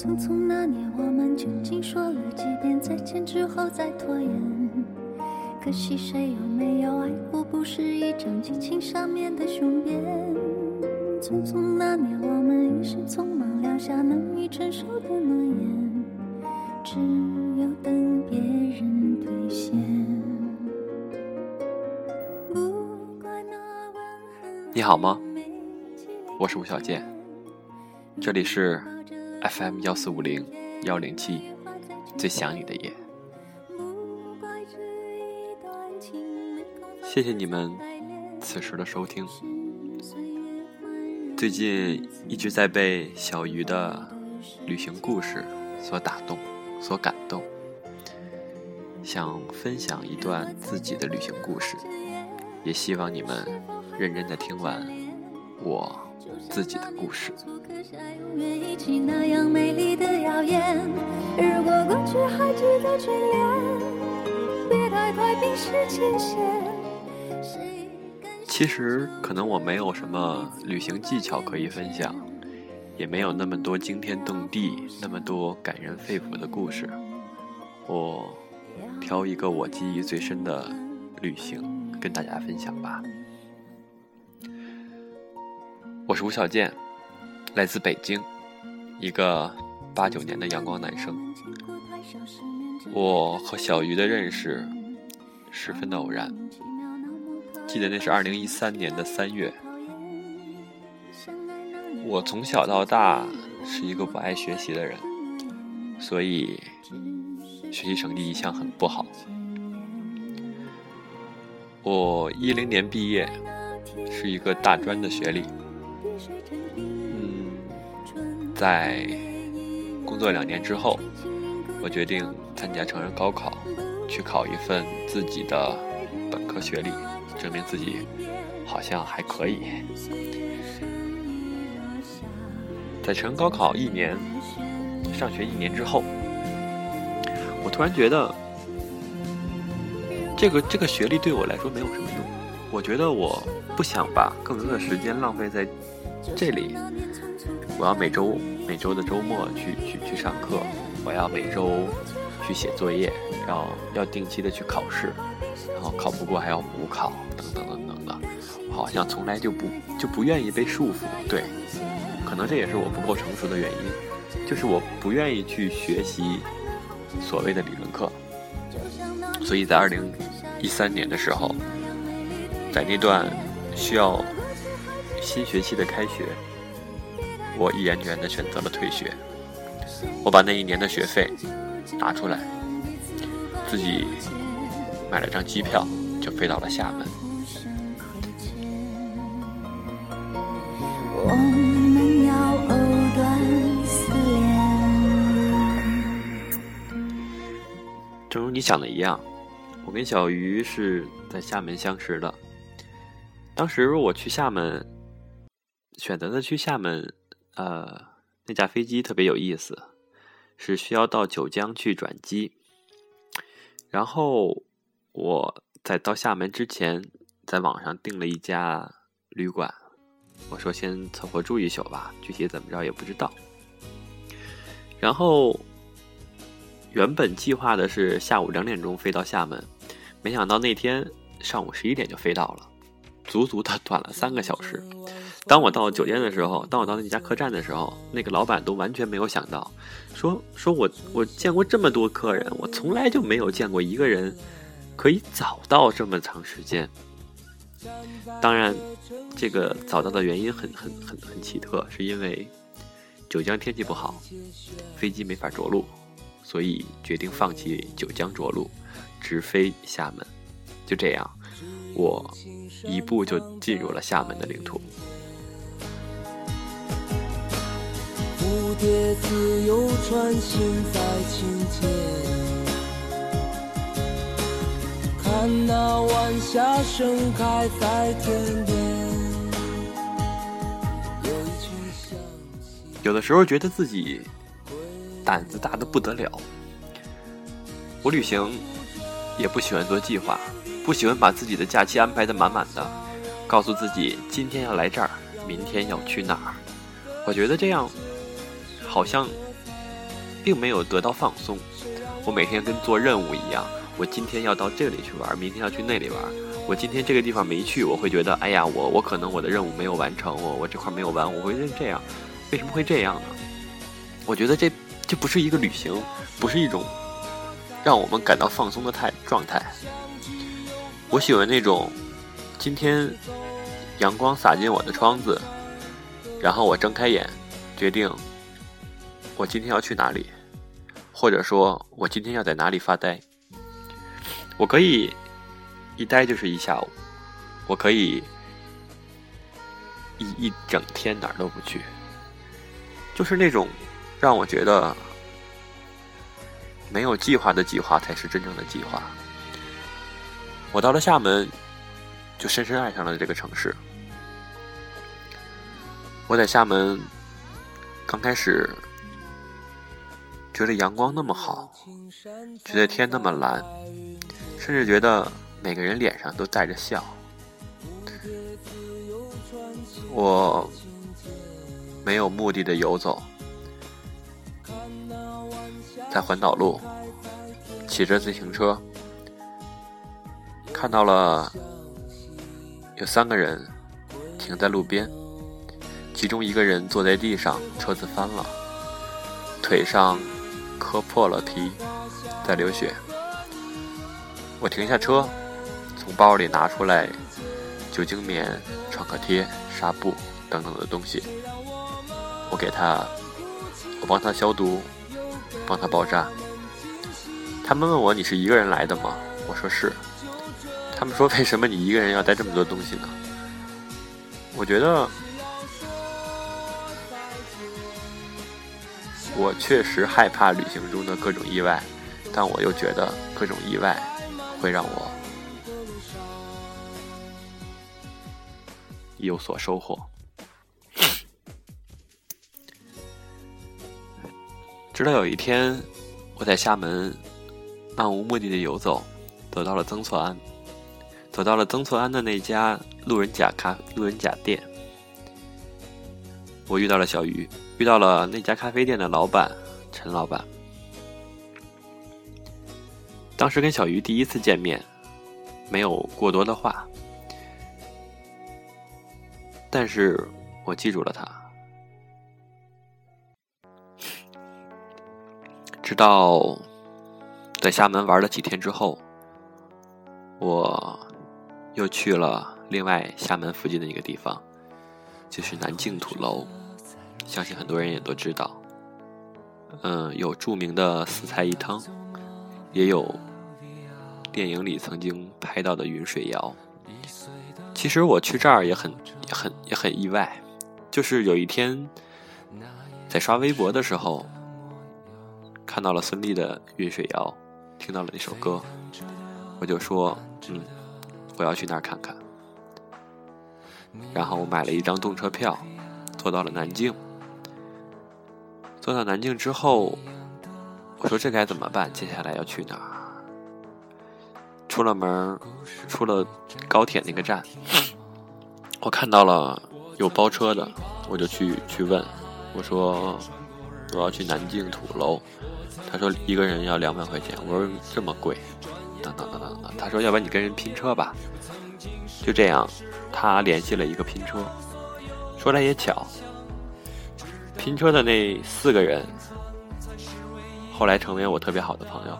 匆匆那年，我们究竟说了几遍再见之后再拖延？可惜谁有没有爱过，不是一张激情上面的雄辩。匆匆那年，我们一时匆忙撂下难以承受的诺言，只有等别人兑现。不怪那吻痕你好吗？我是吴小健，这里是 FM 幺四五零幺零七，最想你的夜。谢谢你们此时的收听。最近一直在被小鱼的旅行故事所打动、所感动，想分享一段自己的旅行故事，也希望你们认真的听完我自己的故事。其实可能我没有什么旅行技巧可以分享，也没有那么多惊天动地、那么多感人肺腑的故事。我挑一个我记忆最深的旅行跟大家分享吧。我是吴小健，来自北京，一个八九年的阳光男生。我和小鱼的认识十分的偶然，记得那是二零一三年的三月。我从小到大是一个不爱学习的人，所以学习成绩一向很不好。我一零年毕业，是一个大专的学历。嗯，在工作两年之后，我决定参加成人高考，去考一份自己的本科学历，证明自己好像还可以。在成人高考一年，上学一年之后，我突然觉得，这个这个学历对我来说没有什么用。我觉得我不想把更多的时间浪费在这里。我要每周每周的周末去去去上课，我要每周去写作业，然后要定期的去考试，然后考不过还要补考，等等等等的。我好像从来就不就不愿意被束缚。对，可能这也是我不够成熟的原因，就是我不愿意去学习所谓的理论课。所以在二零一三年的时候，在那段需要新学期的开学，我毅然决然的选择了退学。我把那一年的学费拿出来，自己买了张机票，就飞到了厦门。我们要藕断丝连。正如你想的一样，我跟小鱼是在厦门相识的。当时我去厦门，选择的去厦门，呃，那架飞机特别有意思，是需要到九江去转机。然后我在到厦门之前，在网上订了一家旅馆，我说先凑合住一宿吧，具体怎么着也不知道。然后原本计划的是下午两点钟飞到厦门，没想到那天上午十一点就飞到了。足足的短了三个小时。当我到酒店的时候，当我到那家客栈的时候，那个老板都完全没有想到，说说我我见过这么多客人，我从来就没有见过一个人可以早到这么长时间。当然，这个早到的原因很很很很奇特，是因为九江天气不好，飞机没法着陆，所以决定放弃九江着陆，直飞厦门。就这样，我一步就进入了厦门的领土。蝴蝶自由穿行在清涧，看那晚霞盛开在天边。有的时候觉得自己胆子大的不得了。我旅行也不喜欢做计划，不喜欢把自己的假期安排的满满的，告诉自己今天要来这儿，明天要去哪儿。我觉得这样好像并没有得到放松。我每天跟做任务一样，我今天要到这里去玩，明天要去那里玩。我今天这个地方没去，我会觉得，哎呀，我我可能我的任务没有完成，我我这块没有完，我会这样。为什么会这样呢？我觉得这这不是一个旅行，不是一种让我们感到放松的态状态。我喜欢那种今天阳光洒进我的窗子，然后我睁开眼，决定我今天要去哪里，或者说我今天要在哪里发呆。我可以一待就是一下午，我可以一一整天哪儿都不去，就是那种让我觉得没有计划的计划才是真正的计划。我到了厦门，就深深爱上了这个城市。我在厦门刚开始觉得阳光那么好，觉得天那么蓝，甚至觉得每个人脸上都带着笑。我没有目的的游走，在环岛路骑着自行车。看到了有三个人停在路边，其中一个人坐在地上，车子翻了，腿上磕破了皮，在流血。我停下车，从包里拿出来酒精棉、创可贴、纱布等等的东西，我给他，我帮他消毒，帮他包扎。他们问我：“你是一个人来的吗？”我说：“是。”他们说：“为什么你一个人要带这么多东西呢？”我觉得，我确实害怕旅行中的各种意外，但我又觉得各种意外会让我有所收获。直到有一天，我在厦门漫无目的的游走，得到了曾厝垵。走到了曾厝垵的那家路人甲咖路人甲店，我遇到了小鱼，遇到了那家咖啡店的老板陈老板。当时跟小鱼第一次见面，没有过多的话，但是我记住了他。直到在厦门玩了几天之后，我。又去了另外厦门附近的一个地方，就是南靖土楼，相信很多人也都知道。嗯，有著名的四菜一汤，也有电影里曾经拍到的云水谣。其实我去这儿也很、也很、也很意外，就是有一天在刷微博的时候，看到了孙俪的云水谣，听到了那首歌，我就说，嗯。我要去那儿看看，然后我买了一张动车票，坐到了南京。坐到南京之后，我说这该怎么办？接下来要去哪儿？出了门，出了高铁那个站，我看到了有包车的，我就去去问，我说我要去南京土楼，他说一个人要两百块钱，我说这么贵。等等等等等，他说：“要不然你跟人拼车吧。”就这样，他联系了一个拼车。说来也巧，拼车的那四个人后来成为我特别好的朋友，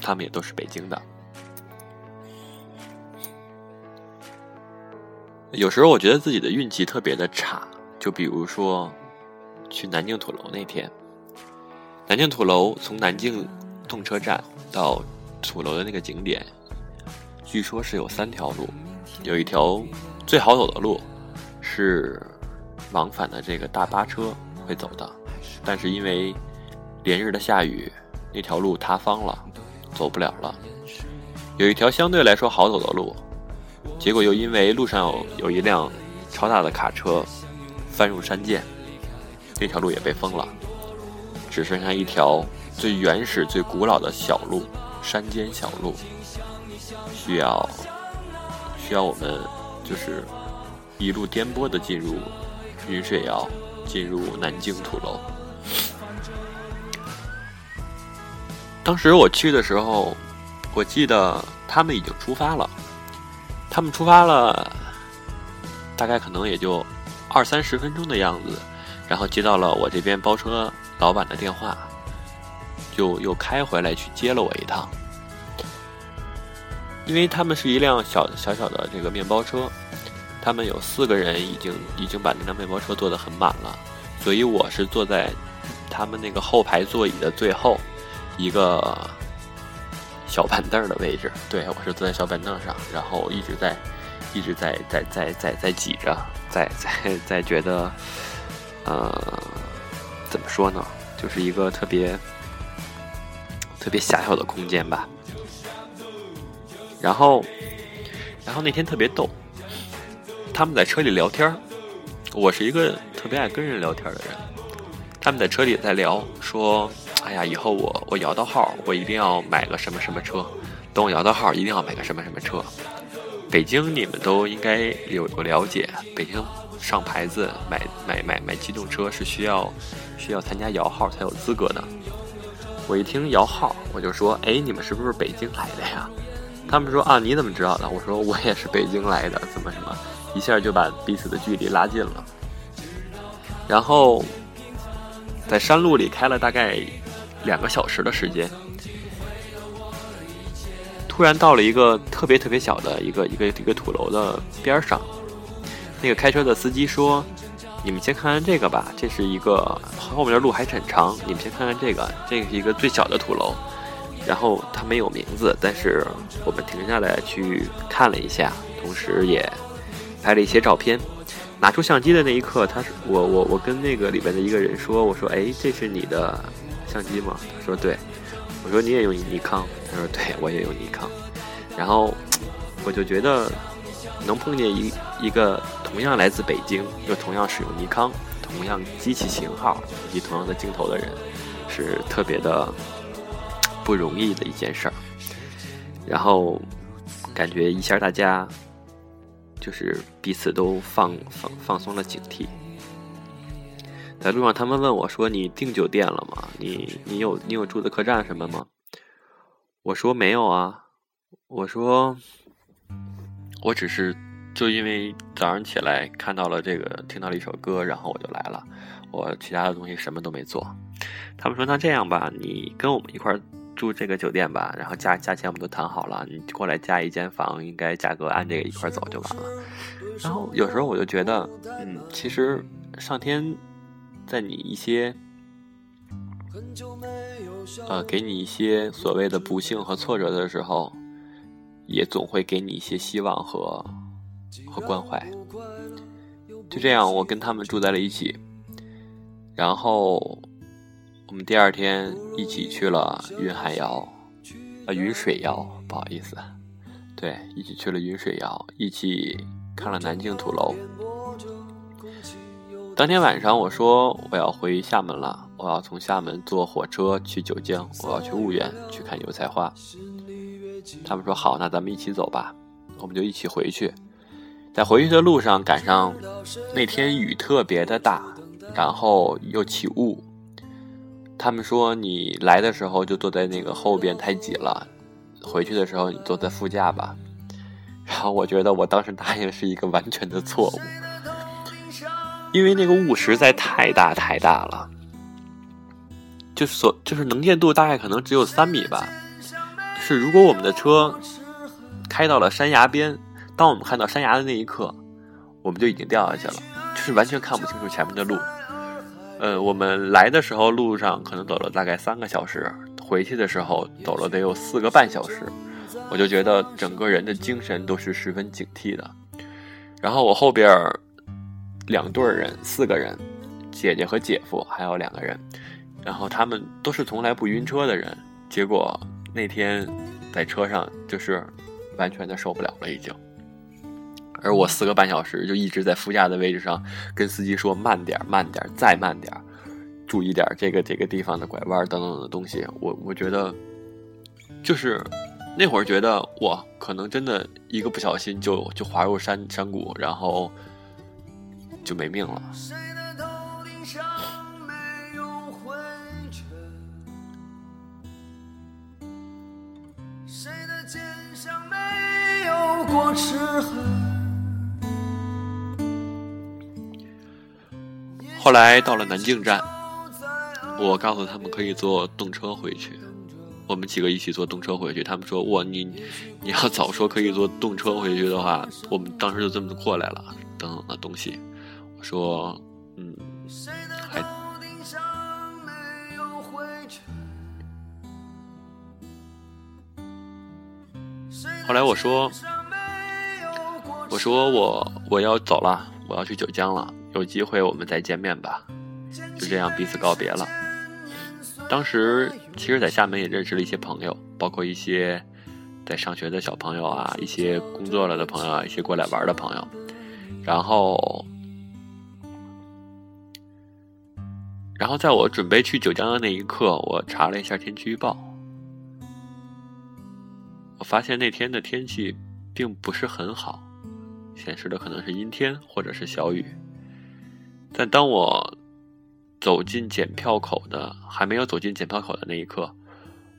他们也都是北京的。有时候我觉得自己的运气特别的差，就比如说去南京土楼那天，南京土楼从南京动车站到。土楼的那个景点，据说是有三条路，有一条最好走的路是往返的这个大巴车会走的，但是因为连日的下雨，那条路塌方了，走不了了。有一条相对来说好走的路，结果又因为路上有有一辆超大的卡车翻入山涧，那条路也被封了，只剩下一条最原始、最古老的小路。山间小路，需要需要我们就是一路颠簸的进入云水谣，进入南京土楼。当时我去的时候，我记得他们已经出发了，他们出发了，大概可能也就二三十分钟的样子，然后接到了我这边包车老板的电话，就又开回来去接了我一趟。因为他们是一辆小小小的这个面包车，他们有四个人，已经已经把那辆面包车坐得很满了，所以我是坐在他们那个后排座椅的最后一个小板凳的位置。对我是坐在小板凳上，然后一直在一直在在在在在挤着，在在在觉得，呃，怎么说呢，就是一个特别特别狭小的空间吧。然后，然后那天特别逗，他们在车里聊天我是一个特别爱跟人聊天的人。他们在车里在聊，说：“哎呀，以后我我摇到号，我一定要买个什么什么车。等我摇到号，一定要买个什么什么车。”北京你们都应该有有了解，北京上牌子买买买买机动车是需要需要参加摇号才有资格的。我一听摇号，我就说：“哎，你们是不是北京来的呀？”他们说啊，你怎么知道的？我说我也是北京来的，怎么什么，一下就把彼此的距离拉近了。然后在山路里开了大概两个小时的时间，突然到了一个特别特别小的一个一个一个土楼的边上。那个开车的司机说：“你们先看看这个吧，这是一个后面的路还是很长，你们先看看这个，这个是一个最小的土楼。”然后它没有名字，但是我们停下来去看了一下，同时也拍了一些照片。拿出相机的那一刻，他是我我我跟那个里边的一个人说：“我说，哎，这是你的相机吗？”他说：“对。”我说：“你也用尼康？”他说：“对，我也用尼康。”然后我就觉得能碰见一一个同样来自北京，又同样使用尼康、同样机器型号以及同样的镜头的人，是特别的。不容易的一件事儿，然后感觉一下大家就是彼此都放放放松了警惕。在路上，他们问我说：“你订酒店了吗？你你有你有住的客栈什么吗？”我说：“没有啊。”我说：“我只是就因为早上起来看到了这个，听到了一首歌，然后我就来了。我其他的东西什么都没做。”他们说：“那这样吧，你跟我们一块儿。”住这个酒店吧，然后价价钱我们都谈好了，你过来加一间房，应该价格按这个一块走就完了。然后有时候我就觉得，嗯，其实上天在你一些，呃，给你一些所谓的不幸和挫折的时候，也总会给你一些希望和和关怀。就这样，我跟他们住在了一起，然后。我们第二天一起去了云海谣，啊，云水谣，不好意思，对，一起去了云水谣，一起看了南京土楼。当天晚上，我说我要回厦门了，我要从厦门坐火车去九江，我要去婺源去看油菜花。他们说好，那咱们一起走吧，我们就一起回去。在回去的路上，赶上那天雨特别的大，然后又起雾。他们说你来的时候就坐在那个后边太挤了，回去的时候你坐在副驾吧。然后我觉得我当时答应是一个完全的错误，因为那个雾实在太大太大了，就是所就是能见度大概可能只有三米吧。是如果我们的车开到了山崖边，当我们看到山崖的那一刻，我们就已经掉下去了，就是完全看不清楚前面的路。呃，我们来的时候路上可能走了大概三个小时，回去的时候走了得有四个半小时，我就觉得整个人的精神都是十分警惕的。然后我后边两对人，四个人，姐姐和姐夫还有两个人，然后他们都是从来不晕车的人，结果那天在车上就是完全的受不了了，已经。而我四个半小时就一直在副驾的位置上，跟司机说慢点，慢点，再慢点，注意点这个这个地方的拐弯等等的东西。我我觉得，就是那会儿觉得我可能真的一个不小心就就滑入山山谷，然后就没命了。过齿痕？后来到了南京站，我告诉他们可以坐动车回去。我们几个一起坐动车回去。他们说：“哇，你你要早说可以坐动车回去的话，我们当时就这么过来了。”等等的东西，我说：“嗯，还。”后来我说：“我说我我要走了，我要去九江了。有机会我们再见面吧。”就这样彼此告别了。当时其实，在厦门也认识了一些朋友，包括一些在上学的小朋友啊，一些工作了的朋友啊，一些过来玩的朋友。然后，然后在我准备去九江的那一刻，我查了一下天气预报。我发现那天的天气并不是很好，显示的可能是阴天或者是小雨。但当我走进检票口的还没有走进检票口的那一刻，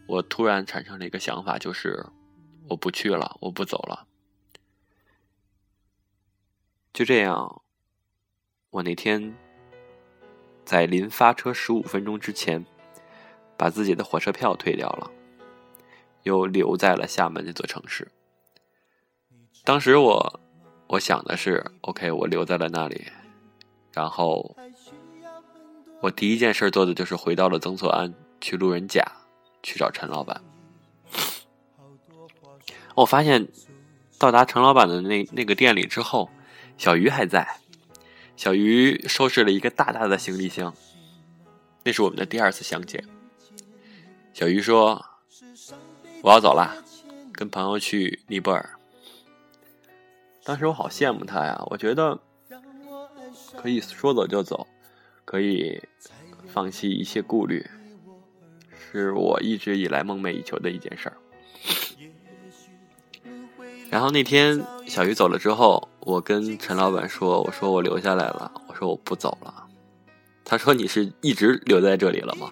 我突然产生了一个想法，就是我不去了，我不走了。就这样，我那天在临发车十五分钟之前，把自己的火车票退掉了。又留在了厦门这座城市。当时我，我想的是，OK，我留在了那里，然后我第一件事做的就是回到了曾厝垵，去路人甲去找陈老板。我发现到达陈老板的那那个店里之后，小鱼还在，小鱼收拾了一个大大的行李箱。那是我们的第二次相见。小鱼说。我要走了，跟朋友去尼泊尔。当时我好羡慕他呀，我觉得可以说走就走，可以放弃一切顾虑，是我一直以来梦寐以求的一件事儿。然后那天小鱼走了之后，我跟陈老板说：“我说我留下来了，我说我不走了。”他说：“你是一直留在这里了吗？”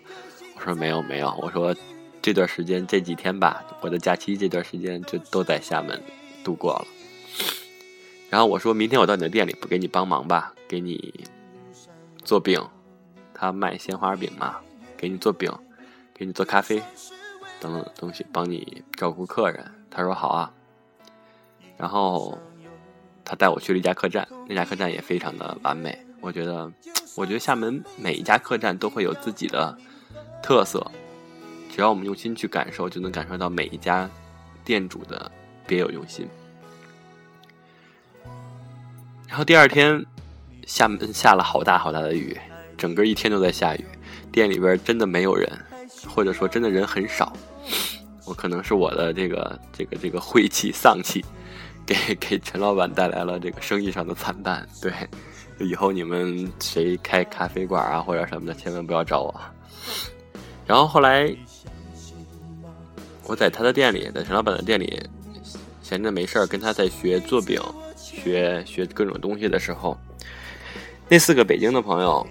我说：“没有，没有。”我说。这段时间这几天吧，我的假期这段时间就都在厦门度过了。然后我说明天我到你的店里，不给你帮忙吧，给你做饼。他卖鲜花饼嘛，给你做饼，给你做咖啡等等东西，帮你照顾客人。他说好啊。然后他带我去了一家客栈，那家客栈也非常的完美。我觉得，我觉得厦门每一家客栈都会有自己的特色。只要我们用心去感受，就能感受到每一家店主的别有用心。然后第二天，厦门下了好大好大的雨，整个一天都在下雨，店里边真的没有人，或者说真的人很少。我可能是我的这个这个这个晦气丧气，给给陈老板带来了这个生意上的惨淡。对，以后你们谁开咖啡馆啊或者什么的，千万不要找我。然后后来。我在他的店里，在陈老板的店里，闲着没事儿，跟他在学做饼，学学各种东西的时候，那四个北京的朋友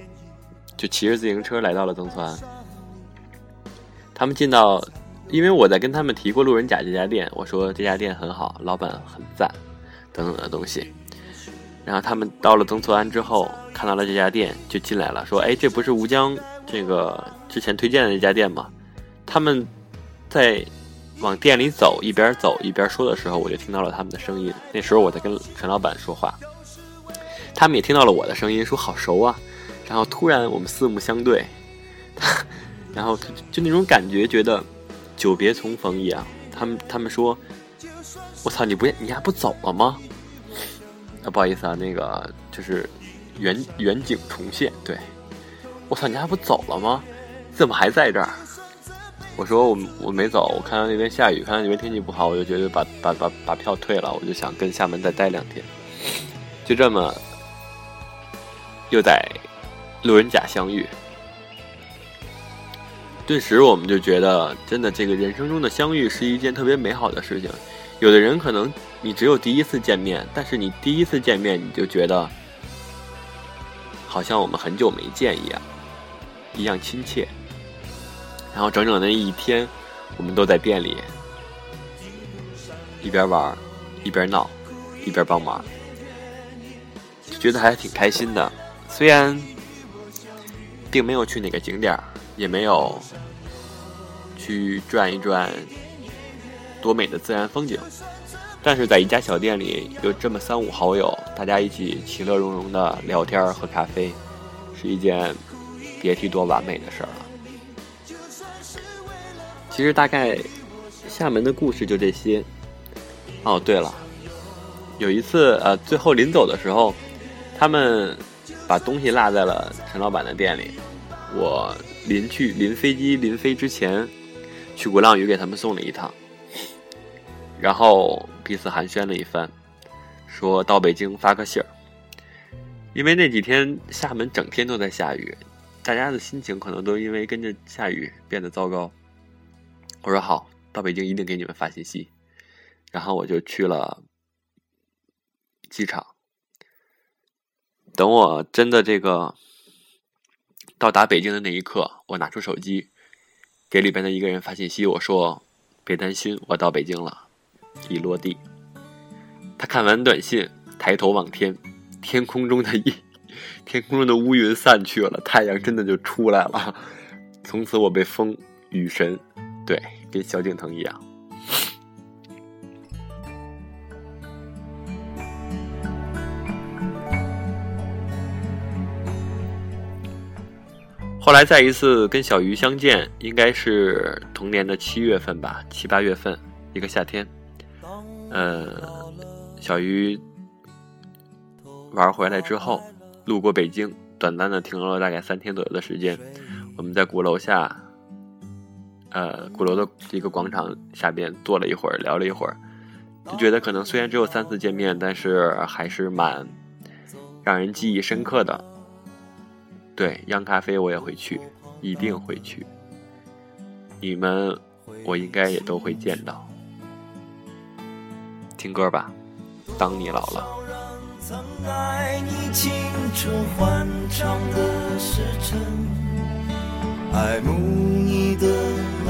就骑着自行车来到了曾厝垵。他们进到，因为我在跟他们提过路人甲这家店，我说这家店很好，老板很赞，等等的东西。然后他们到了曾厝垵之后，看到了这家店，就进来了，说：“哎，这不是吴江这个之前推荐的那家店吗？”他们在。往店里走，一边走一边说的时候，我就听到了他们的声音。那时候我在跟陈老板说话，他们也听到了我的声音，说好熟啊。然后突然我们四目相对，然后就那种感觉，觉得久别重逢一样。他们他们说：“我操，你不你还不走了吗？”啊，不好意思啊，那个就是远远景重现。对，我操，你还不走了吗？怎么还在这儿？我说我我没走，我看到那边下雨，看到那边天气不好，我就觉得把把把把票退了，我就想跟厦门再待两天，就这么又在路人甲相遇，顿时我们就觉得，真的这个人生中的相遇是一件特别美好的事情。有的人可能你只有第一次见面，但是你第一次见面你就觉得好像我们很久没见一样，一样亲切。然后整整那一天，我们都在店里一边玩一边闹，一边帮忙，觉得还挺开心的。虽然并没有去哪个景点，也没有去转一转多美的自然风景，但是在一家小店里有这么三五好友，大家一起其乐融融的聊天喝咖啡，是一件别提多完美的事儿了。其实大概厦门的故事就这些。哦，对了，有一次呃，最后临走的时候，他们把东西落在了陈老板的店里。我临去临飞机临飞之前，去鼓浪屿给他们送了一趟，然后彼此寒暄了一番，说到北京发个信儿。因为那几天厦门整天都在下雨，大家的心情可能都因为跟着下雨变得糟糕。我说好，到北京一定给你们发信息。然后我就去了机场。等我真的这个到达北京的那一刻，我拿出手机给里边的一个人发信息，我说：“别担心，我到北京了。”一落地，他看完短信，抬头望天，天空中的一天空中的乌云散去了，太阳真的就出来了。从此我被封雨神。对，跟萧敬腾一样。后来再一次跟小鱼相见，应该是同年的七月份吧，七八月份，一个夏天。呃，小鱼玩回来之后，路过北京，短暂的停留了大概三天左右的时间。我们在鼓楼下。呃，鼓楼的一个广场下边坐了一会儿，聊了一会儿，就觉得可能虽然只有三次见面，但是还是蛮让人记忆深刻的。对，央咖啡我也会去，一定会去。你们，我应该也都会见到。听歌吧，当你老了。爱慕你的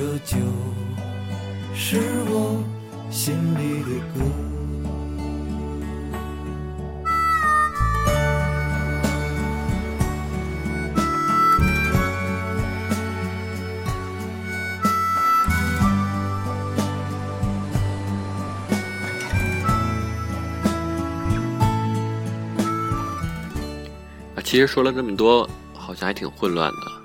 这就是我心里的歌。其实说了这么多，好像还挺混乱的。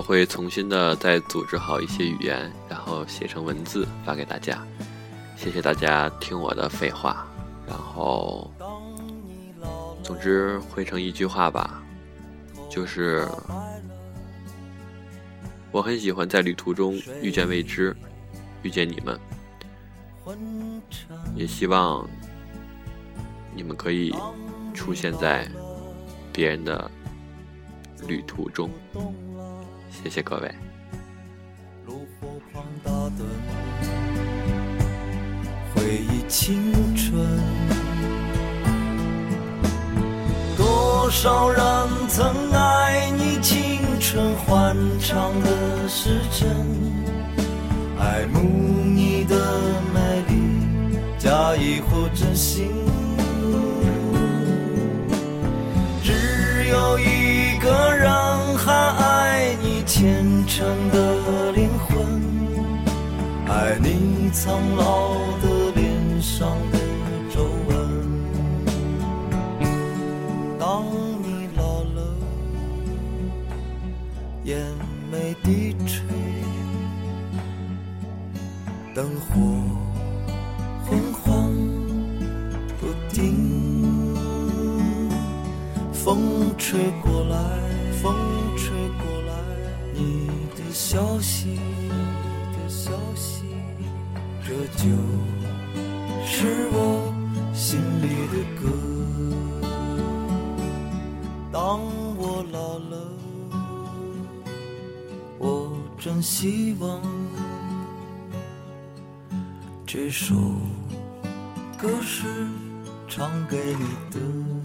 我会重新的再组织好一些语言，然后写成文字发给大家。谢谢大家听我的废话。然后，总之汇成一句话吧，就是我很喜欢在旅途中遇见未知，遇见你们，也希望你们可以。出现在别人的旅途中，谢谢各位。炉火旁打盹回忆青春，多少人曾爱你青春欢畅的时辰，爱慕你的美丽，假意或真心。苍老的脸上的皱纹。当你老了眼眉低垂灯火昏黄不定风吹真希望。这首歌是唱给你的。